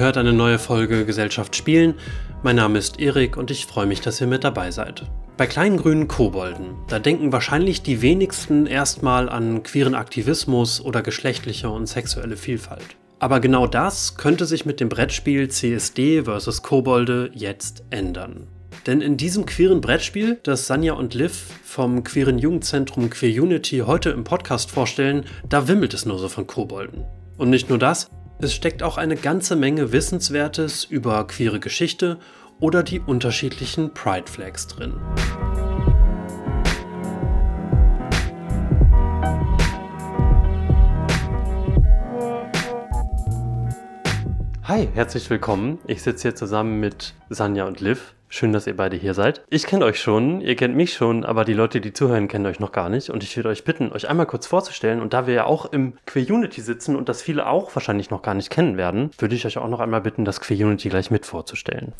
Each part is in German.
Hört eine neue Folge Gesellschaft spielen. Mein Name ist Erik und ich freue mich, dass ihr mit dabei seid. Bei kleinen grünen Kobolden, da denken wahrscheinlich die wenigsten erstmal an queeren Aktivismus oder geschlechtliche und sexuelle Vielfalt. Aber genau das könnte sich mit dem Brettspiel CSD vs. Kobolde jetzt ändern. Denn in diesem queeren Brettspiel, das Sanja und Liv vom queeren Jugendzentrum Queer Unity heute im Podcast vorstellen, da wimmelt es nur so von Kobolden. Und nicht nur das, es steckt auch eine ganze Menge Wissenswertes über queere Geschichte oder die unterschiedlichen Pride Flags drin. Hi, herzlich willkommen. Ich sitze hier zusammen mit Sanja und Liv. Schön, dass ihr beide hier seid. Ich kenne euch schon, ihr kennt mich schon, aber die Leute, die zuhören, kennen euch noch gar nicht. Und ich würde euch bitten, euch einmal kurz vorzustellen. Und da wir ja auch im Queer Unity sitzen und das viele auch wahrscheinlich noch gar nicht kennen werden, würde ich euch auch noch einmal bitten, das Queer Unity gleich mit vorzustellen.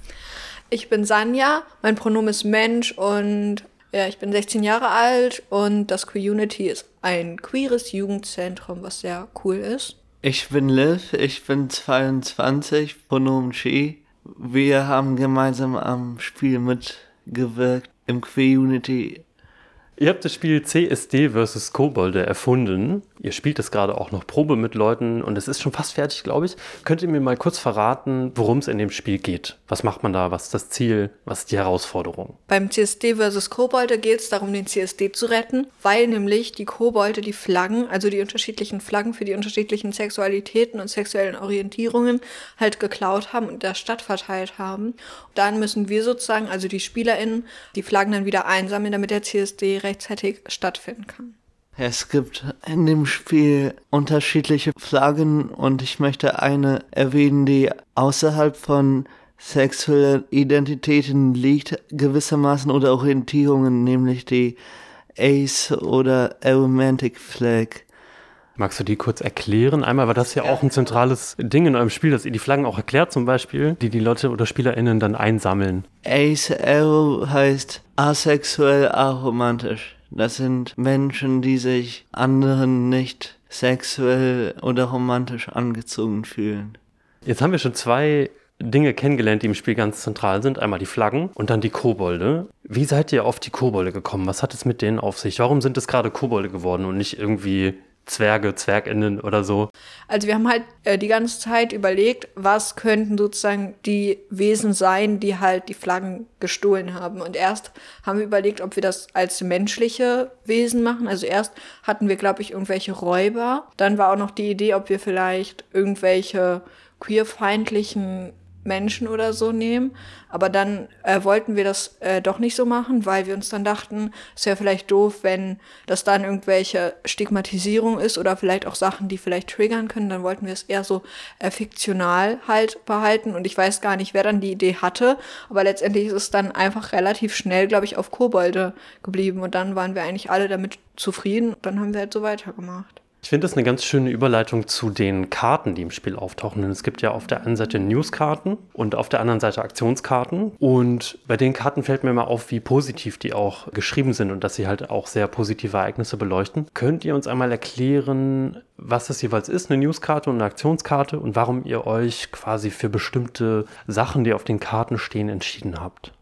Ich bin Sanja, mein Pronomen ist Mensch und ja, ich bin 16 Jahre alt und das Queer Unity ist ein queeres Jugendzentrum, was sehr cool ist. Ich bin Liv, ich bin 22, Pronomen She wir haben gemeinsam am Spiel mitgewirkt im Queer Unity Ihr habt das Spiel CSD vs. Kobolde erfunden. Ihr spielt es gerade auch noch Probe mit Leuten und es ist schon fast fertig, glaube ich. Könnt ihr mir mal kurz verraten, worum es in dem Spiel geht? Was macht man da? Was ist das Ziel? Was ist die Herausforderung? Beim CSD vs. Kobolde geht es darum, den CSD zu retten, weil nämlich die Kobolde die Flaggen, also die unterschiedlichen Flaggen für die unterschiedlichen Sexualitäten und sexuellen Orientierungen halt geklaut haben und der Stadt verteilt haben. dann müssen wir sozusagen, also die SpielerInnen, die Flaggen dann wieder einsammeln, damit der CSD rechtzeitig stattfinden kann. Es gibt in dem Spiel unterschiedliche Flaggen und ich möchte eine erwähnen, die außerhalb von sexuellen Identitäten liegt, gewissermaßen oder Orientierungen, nämlich die Ace oder Aromantic Flag. Magst du die kurz erklären? Einmal war das ja, auch ein zentrales Ding in eurem Spiel, dass ihr die Flaggen auch erklärt zum Beispiel, die die Leute oder SpielerInnen dann einsammeln. Ace Arrow heißt asexuell aromantisch. Das sind Menschen, die sich anderen nicht sexuell oder romantisch angezogen fühlen. Jetzt haben wir schon zwei Dinge kennengelernt, die im Spiel ganz zentral sind. Einmal die Flaggen und dann die Kobolde. Wie seid ihr auf die Kobolde gekommen? Was hat es mit denen auf sich? Warum sind es gerade Kobolde geworden und nicht irgendwie Zwerge, Zwerginnen oder so. Also wir haben halt äh, die ganze Zeit überlegt, was könnten sozusagen die Wesen sein, die halt die Flaggen gestohlen haben. Und erst haben wir überlegt, ob wir das als menschliche Wesen machen. Also erst hatten wir, glaube ich, irgendwelche Räuber. Dann war auch noch die Idee, ob wir vielleicht irgendwelche queerfeindlichen Menschen oder so nehmen. Aber dann äh, wollten wir das äh, doch nicht so machen, weil wir uns dann dachten, es wäre vielleicht doof, wenn das dann irgendwelche Stigmatisierung ist oder vielleicht auch Sachen, die vielleicht triggern können. Dann wollten wir es eher so äh, fiktional halt behalten. Und ich weiß gar nicht, wer dann die Idee hatte. Aber letztendlich ist es dann einfach relativ schnell, glaube ich, auf Kobolde geblieben. Und dann waren wir eigentlich alle damit zufrieden. Und dann haben wir halt so weitergemacht. Ich finde das eine ganz schöne Überleitung zu den Karten, die im Spiel auftauchen. Denn es gibt ja auf der einen Seite Newskarten und auf der anderen Seite Aktionskarten. Und bei den Karten fällt mir mal auf, wie positiv die auch geschrieben sind und dass sie halt auch sehr positive Ereignisse beleuchten. Könnt ihr uns einmal erklären, was das jeweils ist, eine Newskarte und eine Aktionskarte und warum ihr euch quasi für bestimmte Sachen, die auf den Karten stehen, entschieden habt?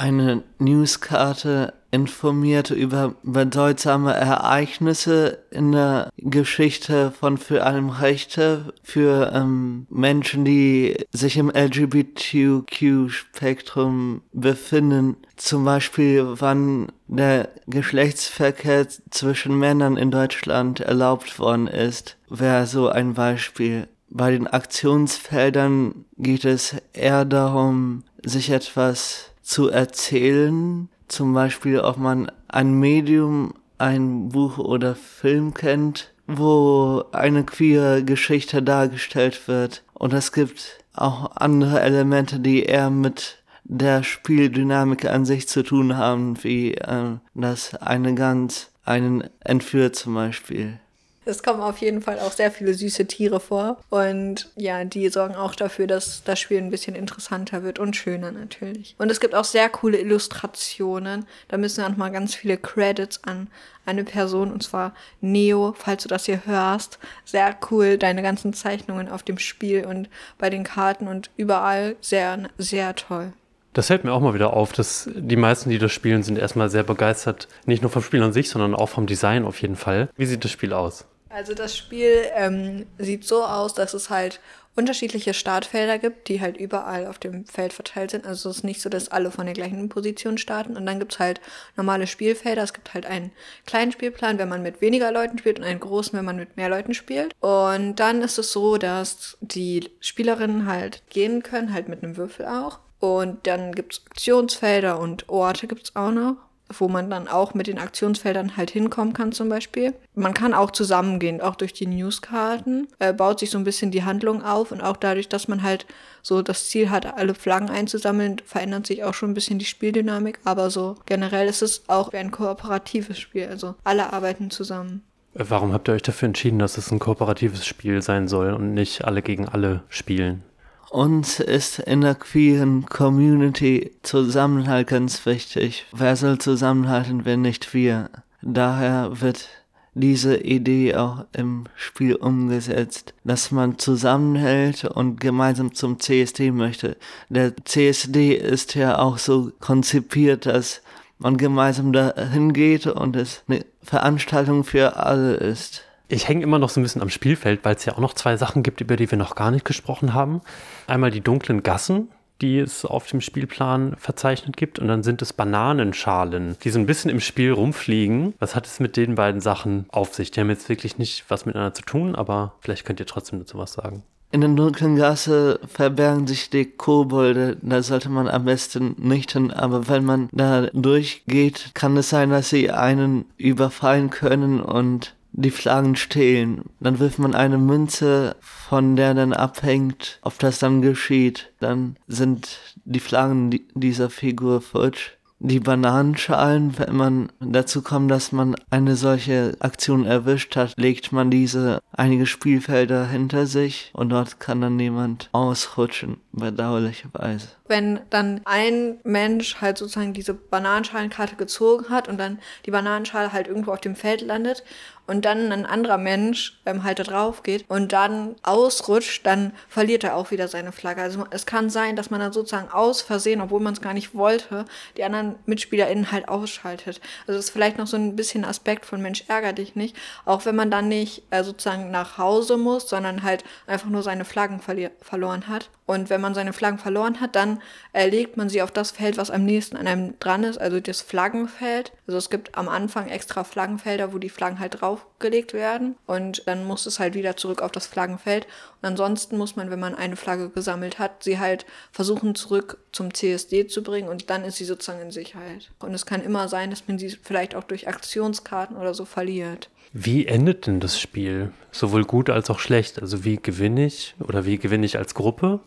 Eine Newskarte informiert über bedeutsame Ereignisse in der Geschichte von für allem Rechte für ähm, Menschen, die sich im LGBTQ-Spektrum befinden. Zum Beispiel, wann der Geschlechtsverkehr zwischen Männern in Deutschland erlaubt worden ist, wäre so ein Beispiel. Bei den Aktionsfeldern geht es eher darum, sich etwas zu erzählen. Zum Beispiel, ob man ein Medium, ein Buch oder Film kennt, wo eine queere Geschichte dargestellt wird. Und es gibt auch andere Elemente, die eher mit der Spieldynamik an sich zu tun haben, wie äh, dass eine Gans einen entführt zum Beispiel. Es kommen auf jeden Fall auch sehr viele süße Tiere vor. Und ja, die sorgen auch dafür, dass das Spiel ein bisschen interessanter wird und schöner natürlich. Und es gibt auch sehr coole Illustrationen. Da müssen wir nochmal ganz viele Credits an eine Person, und zwar Neo, falls du das hier hörst. Sehr cool, deine ganzen Zeichnungen auf dem Spiel und bei den Karten und überall sehr, sehr toll. Das fällt mir auch mal wieder auf, dass die meisten, die das spielen, sind erstmal sehr begeistert. Nicht nur vom Spiel an sich, sondern auch vom Design auf jeden Fall. Wie sieht das Spiel aus? Also das Spiel ähm, sieht so aus, dass es halt unterschiedliche Startfelder gibt, die halt überall auf dem Feld verteilt sind. Also es ist nicht so, dass alle von der gleichen Position starten. Und dann gibt es halt normale Spielfelder. Es gibt halt einen kleinen Spielplan, wenn man mit weniger Leuten spielt und einen großen, wenn man mit mehr Leuten spielt. Und dann ist es so, dass die Spielerinnen halt gehen können, halt mit einem Würfel auch. Und dann gibt es Aktionsfelder und Orte gibt es auch noch wo man dann auch mit den Aktionsfeldern halt hinkommen kann zum Beispiel. Man kann auch zusammengehen, auch durch die Newskarten, äh, baut sich so ein bisschen die Handlung auf und auch dadurch, dass man halt so das Ziel hat, alle Flaggen einzusammeln, verändert sich auch schon ein bisschen die Spieldynamik, aber so generell ist es auch ein kooperatives Spiel, also alle arbeiten zusammen. Warum habt ihr euch dafür entschieden, dass es ein kooperatives Spiel sein soll und nicht alle gegen alle spielen? Uns ist in der queeren Community Zusammenhalt ganz wichtig. Wer soll zusammenhalten, wenn nicht wir? Daher wird diese Idee auch im Spiel umgesetzt, dass man zusammenhält und gemeinsam zum CSD möchte. Der CSD ist ja auch so konzipiert, dass man gemeinsam dahin geht und es eine Veranstaltung für alle ist. Ich hänge immer noch so ein bisschen am Spielfeld, weil es ja auch noch zwei Sachen gibt, über die wir noch gar nicht gesprochen haben. Einmal die dunklen Gassen, die es auf dem Spielplan verzeichnet gibt. Und dann sind es Bananenschalen, die so ein bisschen im Spiel rumfliegen. Was hat es mit den beiden Sachen auf sich? Die haben jetzt wirklich nicht was miteinander zu tun, aber vielleicht könnt ihr trotzdem dazu was sagen. In der dunklen Gasse verbergen sich die Kobolde. Da sollte man am besten nicht hin. Aber wenn man da durchgeht, kann es sein, dass sie einen überfallen können und die Flaggen stehlen. Dann wirft man eine Münze, von der dann abhängt, ob das dann geschieht. Dann sind die Flaggen dieser Figur futsch die Bananenschalen, wenn man dazu kommt, dass man eine solche Aktion erwischt hat, legt man diese einige Spielfelder hinter sich und dort kann dann niemand ausrutschen, bedauerlicherweise. Wenn dann ein Mensch halt sozusagen diese Bananenschalenkarte gezogen hat und dann die Bananenschale halt irgendwo auf dem Feld landet und dann ein anderer Mensch ähm, halt da drauf geht und dann ausrutscht, dann verliert er auch wieder seine Flagge. Also es kann sein, dass man dann sozusagen aus Versehen, obwohl man es gar nicht wollte, die anderen MitspielerInnen halt ausschaltet. Also das ist vielleicht noch so ein bisschen Aspekt von Mensch ärger dich nicht, auch wenn man dann nicht äh, sozusagen nach Hause muss, sondern halt einfach nur seine Flaggen verloren hat. Und wenn man seine Flaggen verloren hat, dann äh, legt man sie auf das Feld, was am nächsten an einem dran ist, also das Flaggenfeld. Also es gibt am Anfang extra Flaggenfelder, wo die Flaggen halt draufgelegt werden. Und dann muss es halt wieder zurück auf das Flaggenfeld. Und ansonsten muss man, wenn man eine Flagge gesammelt hat, sie halt versuchen zurück zum CSD zu bringen und dann ist sie sozusagen in Sicherheit. Und es kann immer sein, dass man sie vielleicht auch durch Aktionskarten oder so verliert. Wie endet denn das Spiel? Sowohl gut als auch schlecht. Also wie gewinne ich oder wie gewinne ich als Gruppe?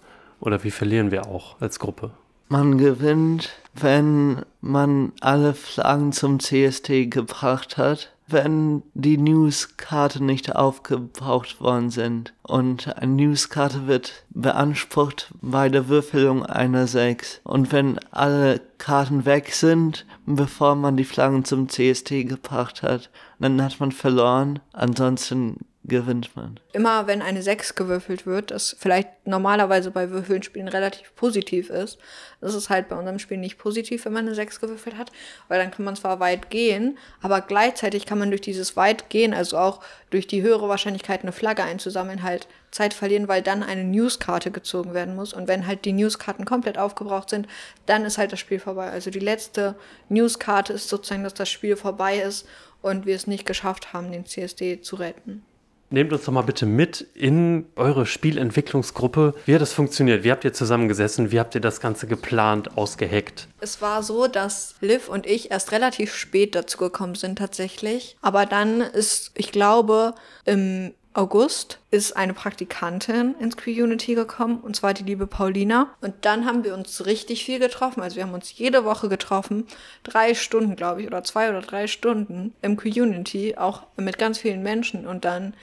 Oder wie verlieren wir auch als Gruppe? Man gewinnt, wenn man alle Flaggen zum CST gebracht hat, wenn die Newskarte nicht aufgebraucht worden sind. Und eine Newskarte wird beansprucht bei der Würfelung einer 6. Und wenn alle Karten weg sind, bevor man die Flaggen zum CST gebracht hat, dann hat man verloren. Ansonsten gewinnt man. Immer wenn eine 6 gewürfelt wird, das vielleicht normalerweise bei Würfelspielen relativ positiv ist, das ist halt bei unserem Spiel nicht positiv, wenn man eine 6 gewürfelt hat, weil dann kann man zwar weit gehen, aber gleichzeitig kann man durch dieses weit gehen, also auch durch die höhere Wahrscheinlichkeit eine Flagge einzusammeln, halt Zeit verlieren, weil dann eine Newskarte gezogen werden muss. Und wenn halt die Newskarten komplett aufgebraucht sind, dann ist halt das Spiel vorbei. Also die letzte Newskarte ist sozusagen, dass das Spiel vorbei ist und wir es nicht geschafft haben, den CSD zu retten. Nehmt uns doch mal bitte mit in eure Spielentwicklungsgruppe. Wie hat das funktioniert? Wie habt ihr zusammengesessen? Wie habt ihr das Ganze geplant, ausgeheckt? Es war so, dass Liv und ich erst relativ spät dazu gekommen sind tatsächlich. Aber dann ist, ich glaube, im August ist eine Praktikantin ins Community gekommen, und zwar die liebe Paulina. Und dann haben wir uns richtig viel getroffen. Also wir haben uns jede Woche getroffen, drei Stunden, glaube ich, oder zwei oder drei Stunden im Community, auch mit ganz vielen Menschen. Und dann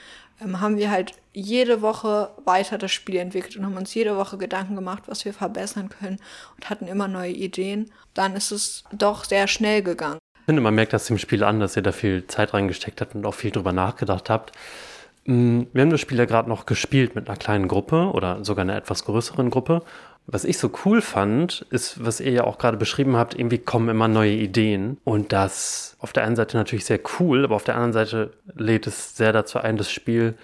ähm, haben wir halt jede Woche weiter das Spiel entwickelt und haben uns jede Woche Gedanken gemacht, was wir verbessern können und hatten immer neue Ideen. Dann ist es doch sehr schnell gegangen. Ich finde, man merkt das dem Spiel an, dass ihr da viel Zeit reingesteckt habt und auch viel drüber nachgedacht habt. Mm, wir haben das Spiel ja gerade noch gespielt mit einer kleinen Gruppe oder sogar einer etwas größeren Gruppe. Was ich so cool fand, ist, was ihr ja auch gerade beschrieben habt, irgendwie kommen immer neue Ideen. Und das auf der einen Seite natürlich sehr cool, aber auf der anderen Seite lädt es sehr dazu ein, das Spiel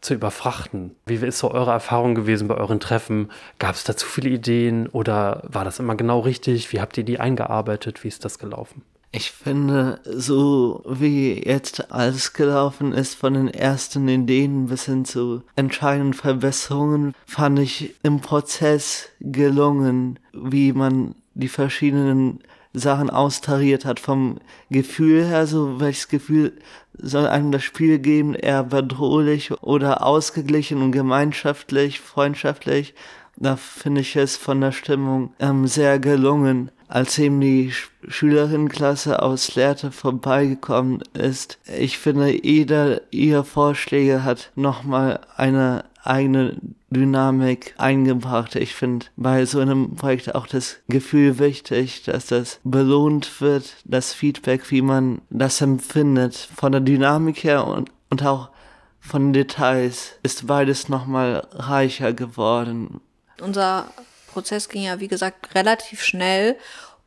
zu überfrachten. Wie ist so eure Erfahrung gewesen bei euren Treffen? Gab es da zu viele Ideen oder war das immer genau richtig? Wie habt ihr die eingearbeitet? Wie ist das gelaufen? Ich finde, so wie jetzt alles gelaufen ist, von den ersten Ideen bis hin zu entscheidenden Verbesserungen, fand ich im Prozess gelungen, wie man die verschiedenen Sachen austariert hat. Vom Gefühl her, so welches Gefühl soll einem das Spiel geben, eher bedrohlich oder ausgeglichen und gemeinschaftlich, freundschaftlich. Da finde ich es von der Stimmung ähm, sehr gelungen als eben die Schülerinnenklasse aus Lehrte vorbeigekommen ist. Ich finde, jeder ihrer Vorschläge hat nochmal eine eigene Dynamik eingebracht. Ich finde bei so einem Projekt auch das Gefühl wichtig, dass das belohnt wird, das Feedback, wie man das empfindet. Von der Dynamik her und, und auch von Details ist beides nochmal reicher geworden. Unser Prozess ging ja, wie gesagt, relativ schnell.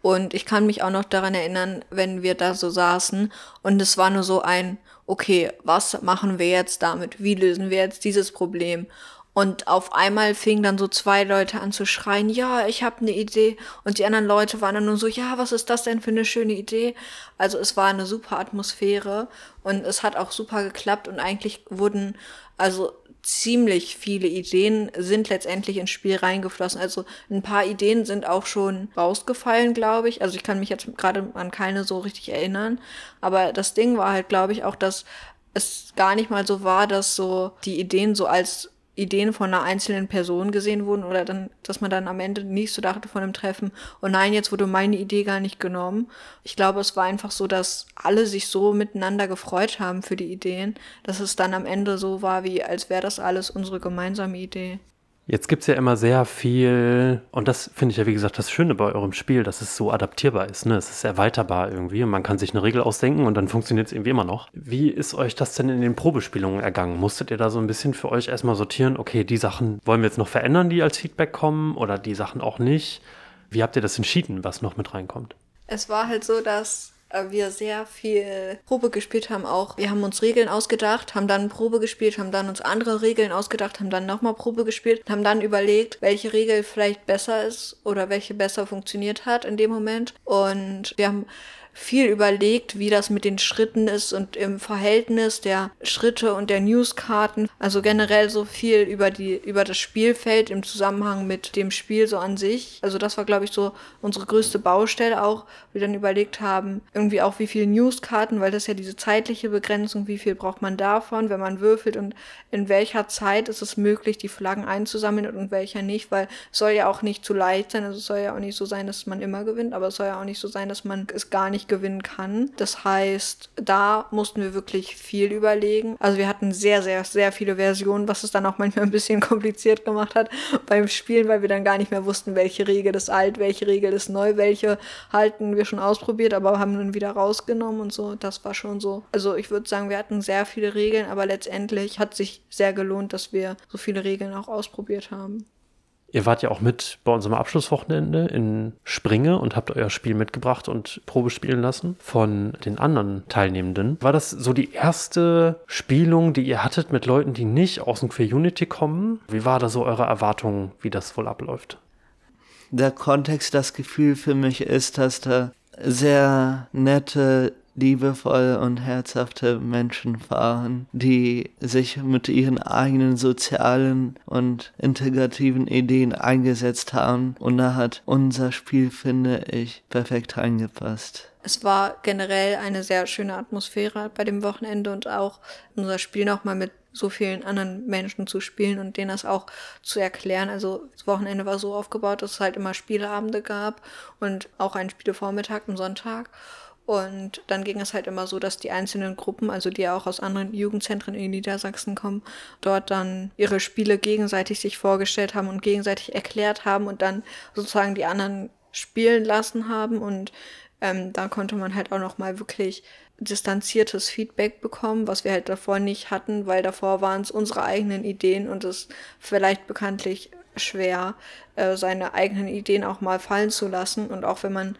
Und ich kann mich auch noch daran erinnern, wenn wir da so saßen und es war nur so ein, okay, was machen wir jetzt damit? Wie lösen wir jetzt dieses Problem? Und auf einmal fingen dann so zwei Leute an zu schreien, ja, ich habe eine Idee. Und die anderen Leute waren dann nur so, ja, was ist das denn für eine schöne Idee? Also es war eine super Atmosphäre und es hat auch super geklappt und eigentlich wurden, also ziemlich viele Ideen sind letztendlich ins Spiel reingeflossen. Also ein paar Ideen sind auch schon rausgefallen, glaube ich. Also ich kann mich jetzt gerade an keine so richtig erinnern. Aber das Ding war halt, glaube ich, auch, dass es gar nicht mal so war, dass so die Ideen so als Ideen von einer einzelnen Person gesehen wurden oder dann, dass man dann am Ende nicht so dachte von einem Treffen, oh nein, jetzt wurde meine Idee gar nicht genommen. Ich glaube, es war einfach so, dass alle sich so miteinander gefreut haben für die Ideen, dass es dann am Ende so war, wie als wäre das alles unsere gemeinsame Idee. Jetzt gibt es ja immer sehr viel, und das finde ich ja, wie gesagt, das Schöne bei eurem Spiel, dass es so adaptierbar ist. Ne? Es ist erweiterbar irgendwie und man kann sich eine Regel ausdenken und dann funktioniert es irgendwie immer noch. Wie ist euch das denn in den Probespielungen ergangen? Musstet ihr da so ein bisschen für euch erstmal sortieren, okay, die Sachen wollen wir jetzt noch verändern, die als Feedback kommen oder die Sachen auch nicht? Wie habt ihr das entschieden, was noch mit reinkommt? Es war halt so, dass wir sehr viel Probe gespielt haben auch. Wir haben uns Regeln ausgedacht, haben dann Probe gespielt, haben dann uns andere Regeln ausgedacht, haben dann nochmal Probe gespielt, haben dann überlegt, welche Regel vielleicht besser ist oder welche besser funktioniert hat in dem Moment. Und wir haben viel überlegt, wie das mit den Schritten ist und im Verhältnis der Schritte und der Newskarten. Also generell so viel über die, über das Spielfeld im Zusammenhang mit dem Spiel so an sich. Also das war, glaube ich, so unsere größte Baustelle auch. Wir dann überlegt haben, irgendwie auch wie viele Newskarten, weil das ja diese zeitliche Begrenzung, wie viel braucht man davon, wenn man würfelt und in welcher Zeit ist es möglich, die Flaggen einzusammeln und welcher nicht, weil es soll ja auch nicht zu leicht sein. Also es soll ja auch nicht so sein, dass man immer gewinnt, aber es soll ja auch nicht so sein, dass man es gar nicht gewinnen kann. Das heißt, da mussten wir wirklich viel überlegen. Also wir hatten sehr, sehr, sehr viele Versionen, was es dann auch manchmal ein bisschen kompliziert gemacht hat beim Spielen, weil wir dann gar nicht mehr wussten, welche Regel ist alt, welche Regel ist neu, welche halten wir schon ausprobiert, aber haben dann wieder rausgenommen und so. Das war schon so. Also ich würde sagen, wir hatten sehr viele Regeln, aber letztendlich hat sich sehr gelohnt, dass wir so viele Regeln auch ausprobiert haben. Ihr wart ja auch mit bei unserem Abschlusswochenende in Springe und habt euer Spiel mitgebracht und Probe spielen lassen von den anderen Teilnehmenden. War das so die erste Spielung, die ihr hattet mit Leuten, die nicht aus dem Queer Unity kommen? Wie war da so eure Erwartung, wie das wohl abläuft? Der Kontext, das Gefühl für mich ist, dass da sehr nette liebevoll und herzhafte Menschen fahren, die sich mit ihren eigenen sozialen und integrativen Ideen eingesetzt haben. Und da hat unser Spiel, finde ich, perfekt reingepasst. Es war generell eine sehr schöne Atmosphäre bei dem Wochenende und auch unser Spiel nochmal mit so vielen anderen Menschen zu spielen und denen das auch zu erklären. Also das Wochenende war so aufgebaut, dass es halt immer Spieleabende gab und auch einen Spielevormittag am Sonntag. Und dann ging es halt immer so, dass die einzelnen Gruppen, also die auch aus anderen Jugendzentren in Niedersachsen kommen, dort dann ihre Spiele gegenseitig sich vorgestellt haben und gegenseitig erklärt haben und dann sozusagen die anderen spielen lassen haben. Und ähm, da konnte man halt auch noch mal wirklich distanziertes Feedback bekommen, was wir halt davor nicht hatten, weil davor waren es unsere eigenen Ideen und es vielleicht bekanntlich schwer, äh, seine eigenen Ideen auch mal fallen zu lassen. Und auch wenn man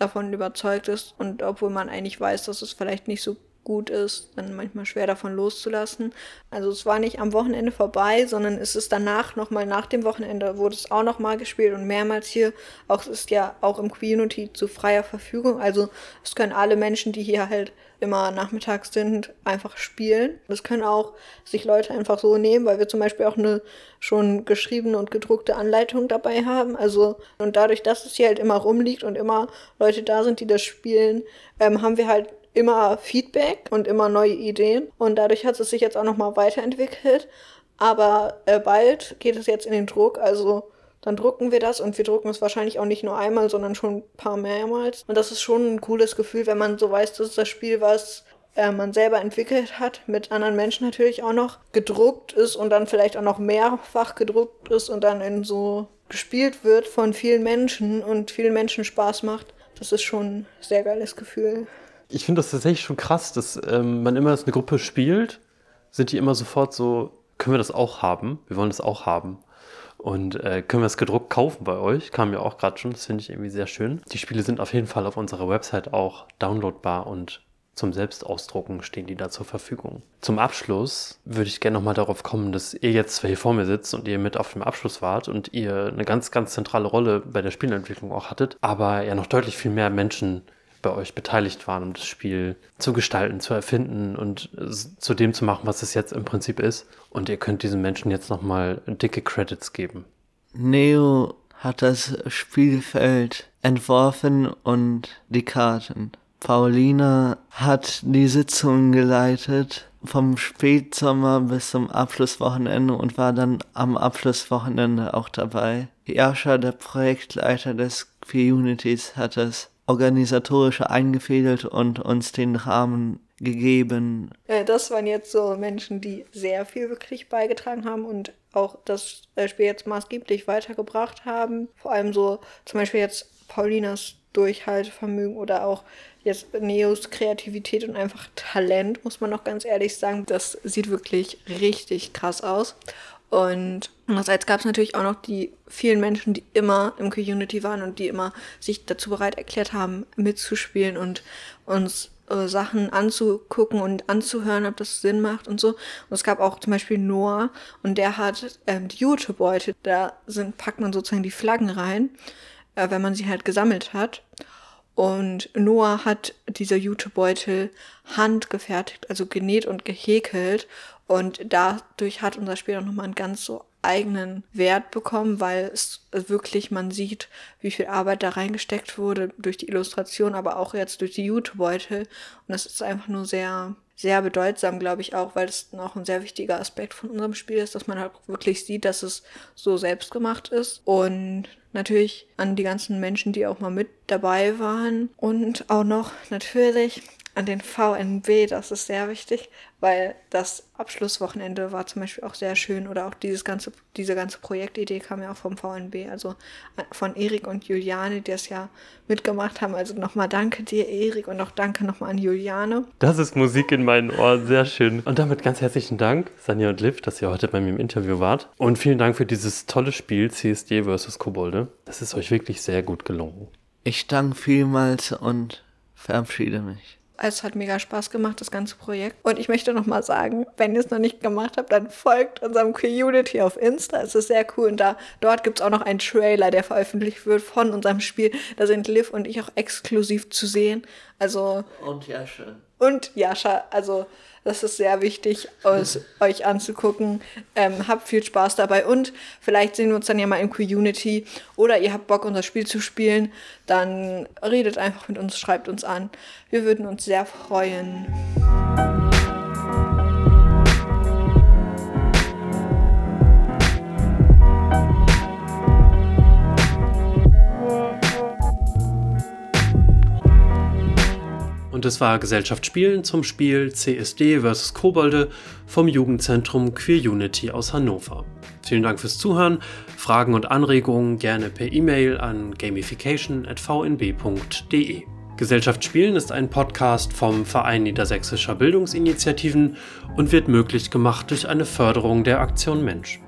davon überzeugt ist und obwohl man eigentlich weiß, dass es vielleicht nicht so gut ist, dann manchmal schwer davon loszulassen. Also es war nicht am Wochenende vorbei, sondern es ist danach nochmal nach dem Wochenende wurde es auch nochmal gespielt und mehrmals hier. Auch es ist ja auch im Community zu freier Verfügung. Also es können alle Menschen, die hier halt immer nachmittags sind, einfach spielen. Das können auch sich Leute einfach so nehmen, weil wir zum Beispiel auch eine schon geschriebene und gedruckte Anleitung dabei haben. Also, und dadurch, dass es hier halt immer rumliegt und immer Leute da sind, die das spielen, ähm, haben wir halt immer Feedback und immer neue Ideen. Und dadurch hat es sich jetzt auch nochmal weiterentwickelt. Aber äh, bald geht es jetzt in den Druck. Also dann drucken wir das und wir drucken es wahrscheinlich auch nicht nur einmal, sondern schon ein paar mehrmals. Und das ist schon ein cooles Gefühl, wenn man so weiß, dass das Spiel, was äh, man selber entwickelt hat, mit anderen Menschen natürlich auch noch gedruckt ist und dann vielleicht auch noch mehrfach gedruckt ist und dann in so gespielt wird von vielen Menschen und vielen Menschen Spaß macht. Das ist schon ein sehr geiles Gefühl. Ich finde das tatsächlich schon krass, dass ähm, man immer, als eine Gruppe spielt, sind die immer sofort so, können wir das auch haben? Wir wollen das auch haben. Und äh, können wir es gedruckt kaufen bei euch? Kam ja auch gerade schon, das finde ich irgendwie sehr schön. Die Spiele sind auf jeden Fall auf unserer Website auch downloadbar und zum Selbstausdrucken stehen die da zur Verfügung. Zum Abschluss würde ich gerne nochmal darauf kommen, dass ihr jetzt hier vor mir sitzt und ihr mit auf dem Abschluss wart und ihr eine ganz, ganz zentrale Rolle bei der Spielentwicklung auch hattet, aber ja noch deutlich viel mehr Menschen bei euch beteiligt waren, um das Spiel zu gestalten, zu erfinden und zu dem zu machen, was es jetzt im Prinzip ist. Und ihr könnt diesen Menschen jetzt nochmal dicke Credits geben. Neo hat das Spielfeld entworfen und die Karten. Paulina hat die Sitzung geleitet vom Spätsommer bis zum Abschlusswochenende und war dann am Abschlusswochenende auch dabei. Jascha, der Projektleiter des Communities, hat das organisatorische eingefädelt und uns den Rahmen gegeben. Äh, das waren jetzt so Menschen, die sehr viel wirklich beigetragen haben und auch das Spiel jetzt maßgeblich weitergebracht haben. Vor allem so zum Beispiel jetzt Paulinas Durchhaltevermögen oder auch jetzt Neos Kreativität und einfach Talent, muss man noch ganz ehrlich sagen. Das sieht wirklich richtig krass aus. Und andererseits gab es natürlich auch noch die vielen Menschen, die immer im Community waren und die immer sich dazu bereit erklärt haben, mitzuspielen und uns äh, Sachen anzugucken und anzuhören, ob das Sinn macht und so. Und es gab auch zum Beispiel Noah und der hat ähm, die Jutebeutel. Da sind, packt man sozusagen die Flaggen rein, äh, wenn man sie halt gesammelt hat. Und Noah hat diese Jutebeutel handgefertigt, also genäht und gehäkelt und dadurch hat unser Spiel auch nochmal einen ganz so eigenen Wert bekommen, weil es wirklich, man sieht, wie viel Arbeit da reingesteckt wurde durch die Illustration, aber auch jetzt durch die YouTube-Beutel. Und das ist einfach nur sehr, sehr bedeutsam, glaube ich auch, weil es auch ein sehr wichtiger Aspekt von unserem Spiel ist, dass man halt wirklich sieht, dass es so selbst gemacht ist. Und natürlich an die ganzen Menschen, die auch mal mit dabei waren. Und auch noch natürlich an den VNB, das ist sehr wichtig, weil das Abschlusswochenende war zum Beispiel auch sehr schön oder auch dieses ganze, diese ganze Projektidee kam ja auch vom VNB, also von Erik und Juliane, die es ja mitgemacht haben. Also nochmal danke dir, Erik, und auch danke nochmal an Juliane. Das ist Musik in meinen Ohren, sehr schön. Und damit ganz herzlichen Dank, Sanja und Liv, dass ihr heute bei mir im Interview wart. Und vielen Dank für dieses tolle Spiel CSD vs. Kobolde. Das ist euch wirklich sehr gut gelungen. Ich danke vielmals und verabschiede mich. Es hat mega Spaß gemacht, das ganze Projekt. Und ich möchte noch mal sagen, wenn ihr es noch nicht gemacht habt, dann folgt unserem Community auf Insta. Es ist sehr cool. Und da, dort gibt es auch noch einen Trailer, der veröffentlicht wird von unserem Spiel. Da sind Liv und ich auch exklusiv zu sehen. Also. Und Jascha. Und Jascha. Also das ist sehr wichtig, aus, euch anzugucken. Ähm, habt viel Spaß dabei und vielleicht sehen wir uns dann ja mal im Community oder ihr habt Bock, unser Spiel zu spielen. Dann redet einfach mit uns, schreibt uns an. Wir würden uns sehr freuen. Es war Gesellschaft Spielen zum Spiel CSD vs. Kobolde vom Jugendzentrum Queer Unity aus Hannover. Vielen Dank fürs Zuhören. Fragen und Anregungen gerne per E-Mail an gamification.vnb.de. Gesellschaft Spielen ist ein Podcast vom Verein Niedersächsischer Bildungsinitiativen und wird möglich gemacht durch eine Förderung der Aktion Mensch.